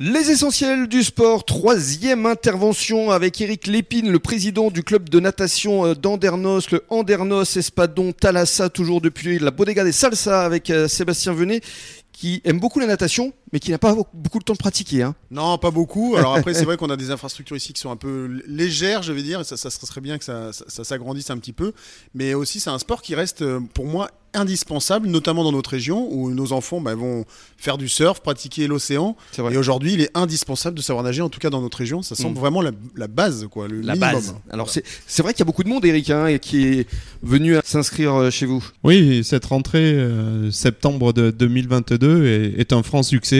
Les essentiels du sport, troisième intervention avec Eric Lépine, le président du club de natation euh, d'Andernos, le Andernos Espadon Thalassa, toujours depuis la Bodega des Salsa avec euh, Sébastien Venet, qui aime beaucoup la natation, mais qui n'a pas beaucoup de temps de pratiquer. Hein. Non, pas beaucoup. Alors après, c'est vrai qu'on a des infrastructures ici qui sont un peu légères, je vais dire, et ça, ça serait bien que ça, ça s'agrandisse un petit peu. Mais aussi, c'est un sport qui reste, euh, pour moi, indispensable, notamment dans notre région où nos enfants bah, vont faire du surf, pratiquer l'océan. Et aujourd'hui, il est indispensable de savoir nager, en tout cas dans notre région. Ça semble mm. vraiment la, base, quoi, le la Base. Alors c'est vrai qu'il y a beaucoup de monde, Eric, hein, qui est venu s'inscrire euh, chez vous. Oui, cette rentrée euh, septembre de 2022 est, est un franc succès.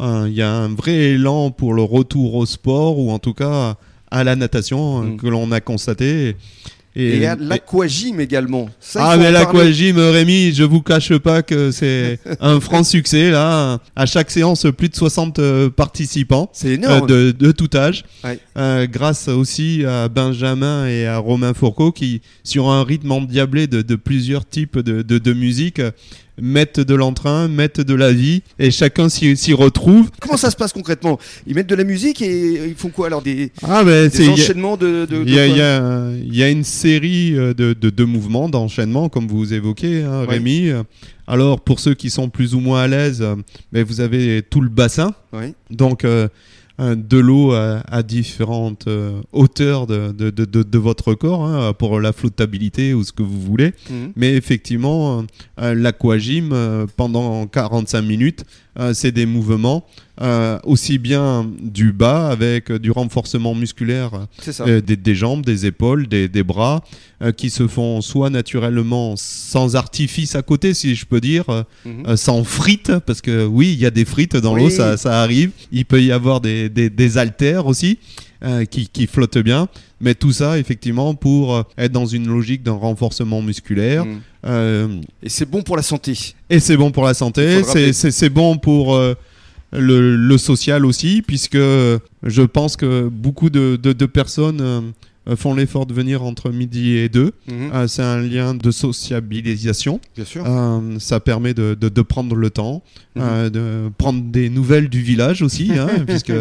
Euh, il y a un vrai élan pour le retour au sport ou en tout cas à la natation mm. que l'on a constaté. Et, et l'aquagym également. ah mais l'aquagym, Rémi, je vous cache pas que c'est un franc succès là. À chaque séance, plus de 60 euh, participants. C'est énorme. Euh, de, tout âge. Euh, grâce aussi à Benjamin et à Romain Fourcault qui, sur un rythme endiablé de, de plusieurs types de, de musique, mettent de l'entrain, mettent de la vie, et chacun s'y retrouve. Comment ça se passe concrètement? Ils mettent de la musique et ils font quoi alors? Des, ah ben, enchaînements de... Il y, a une série euh, de, de, mouvements, d'enchaînements, comme vous évoquez, hein, Rémi. Alors, pour ceux qui sont plus ou moins à l'aise, euh, ben, vous avez tout le bassin. Donc, euh, de l'eau à, différentes euh, hauteurs de, de, de, votre corps hein, pour la flottabilité ou ce que vous voulez. Mhm. Mais effectivement, euh, l'aquagym, euh, pendant 45 minutes, c'est des mouvements aussi bien du bas avec du renforcement musculaire des, jambes, des épaules, des, des bras, qui se font soit naturellement sans artifice à côté, si je peux dire, mhm. sans frites, parce que oui, il y a des frites dans l'eau, ça, ça, arrive. Il peut y avoir des, des, haltères aussi. Euh, qui, qui, flottent bien. Mais tout ça, effectivement, pour euh, être dans une logique d'un renforcement musculaire. Mm. Euh, et c'est bon pour la santé. Et c'est bon pour la santé. C'est bon pour le, le, social aussi, puisque je pense que beaucoup de, de, de personnes font l'effort de venir entre midi et deux. Mm-hmm. c'est un lien de sociabilisation. Bien sûr. ça permet de, de, prendre le temps, mm-hmm. de prendre des nouvelles du village aussi, hein, puisque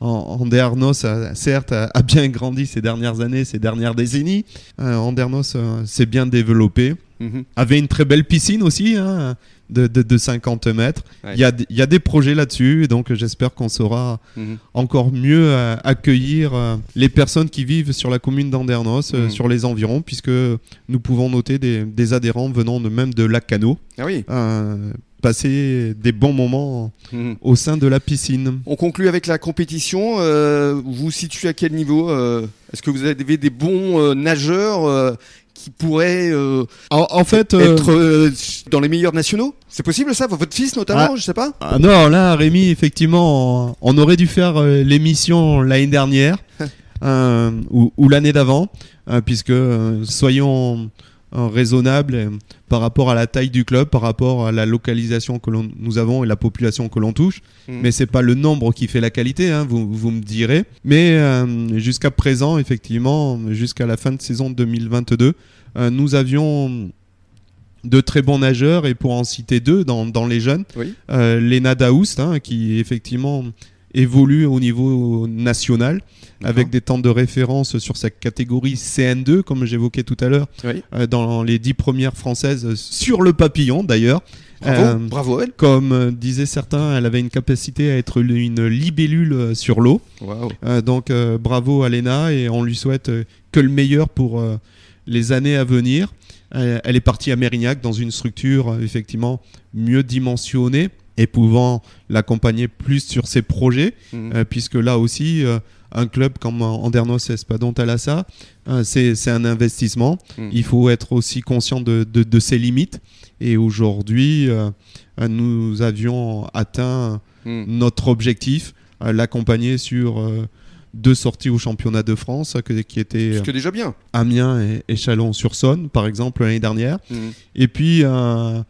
Andernos, a, certes, a, bien grandi ces dernières années, ces dernières décennies. Euh, Andernos euh, s'est bien développé. Mhm. Avait une très belle piscine aussi, hein, de, de, 50 mètres. Il y, a, y, a, des projets là-dessus, donc j'espère qu'on saura mhm. encore mieux euh, accueillir les personnes qui vivent sur la commune d'Andernos, mhm. sur les environs, puisque nous pouvons noter des, des adhérents venant de, même de Lacano. Ah oui passer des bons moments mhm. au sein de la piscine. On conclut avec la compétition. Euh, vous vous situez à quel niveau euh, Est-ce que vous avez des bons euh, nageurs qui pourraient en, fait être dans les meilleurs nationaux? C'est possible ça? Votre fils notamment, ah, je sais pas? Ah Non, là Rémi, effectivement, on aurait dû faire l'émission l'année dernière ou, ou l'année d'avant, puisque soyons raisonnable par rapport à la taille du club, par rapport à la localisation que nous avons et la population que l'on touche. Mm. Mais c'est pas le nombre qui fait la qualité, hein, vous, vous, me direz. Mais euh, jusqu'à présent, effectivement, jusqu'à la fin de saison 2022, euh, nous avions de très bons nageurs et pour en citer deux dans, dans les jeunes, oui. euh, Lena Daoust, hein, qui effectivement évolue au niveau national avec des temps de référence sur sa catégorie CN2 comme j'évoquais tout à l'heure euh, dans les dix premières françaises sur le papillon d'ailleurs Bravo, euh, elle. Comme euh, disaient certains, elle avait une capacité à être une libellule sur l'eau. donc bravo à Lena et on lui souhaite que le meilleur pour les années à venir. elle est partie à Mérignac dans une structure effectivement mieux dimensionnée et pouvant l'accompagner plus sur ses projets, mhm. euh, puisque là aussi, euh, un club comme Andernos Espadon Talassa, euh, c'est un investissement. Mhm. Il faut être aussi conscient de, de, ses limites. Et aujourd'hui, nous avions atteint mhm. notre objectif, l'accompagner sur deux sorties au championnat de France qui étaient déjà bien. Amiens et, et Chalon-sur-Saône, par exemple, l'année dernière. Et puis un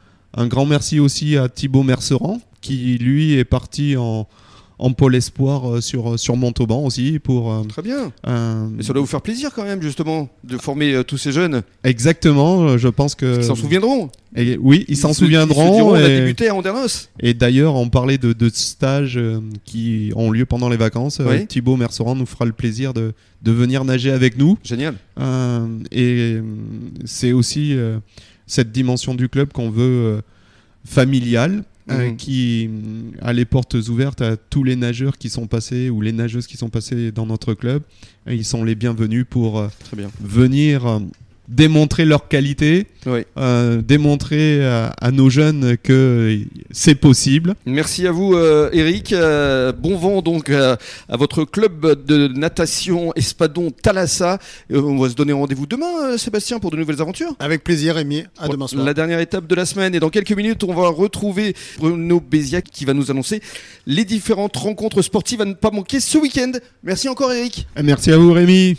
grand merci aussi à Thibaut Merceran, qui lui est parti en, en pôle espoir sur, sur Montauban aussi. Pour, Très bien. Et ça doit vous faire plaisir quand même, justement, de former tous ces jeunes. Exactement, je pense que. Ils s'en souviendront. Et, oui, ils s'en souviendront. Ils et... débuté à Andernos. Et d'ailleurs, on parlait de, de stages qui ont lieu pendant les vacances. Thibaut Merceran nous fera le plaisir de, de venir nager avec nous. Génial. et c'est aussi cette dimension du club qu'on veut familiale euh, mhm. qui a les portes ouvertes à tous les nageurs qui sont passés ou les nageuses qui sont passés dans notre club. ils sont les bienvenus pour euh, venir euh, démontrer leur qualité, euh, démontrer à, nos jeunes que c'est possible. Merci à vous, euh, Eric. Euh, bon vent donc à votre club de natation Espadon Thalassa. on va se donner rendez-vous demain, Sébastien, pour de nouvelles aventures. Avec plaisir, Rémi. À demain soir. La dernière étape de la semaine. Et dans quelques minutes, on va retrouver Bruno Béziac qui va nous annoncer les différentes rencontres sportives à ne pas manquer ce week-end. Merci encore, Eric. Merci à vous, Rémi.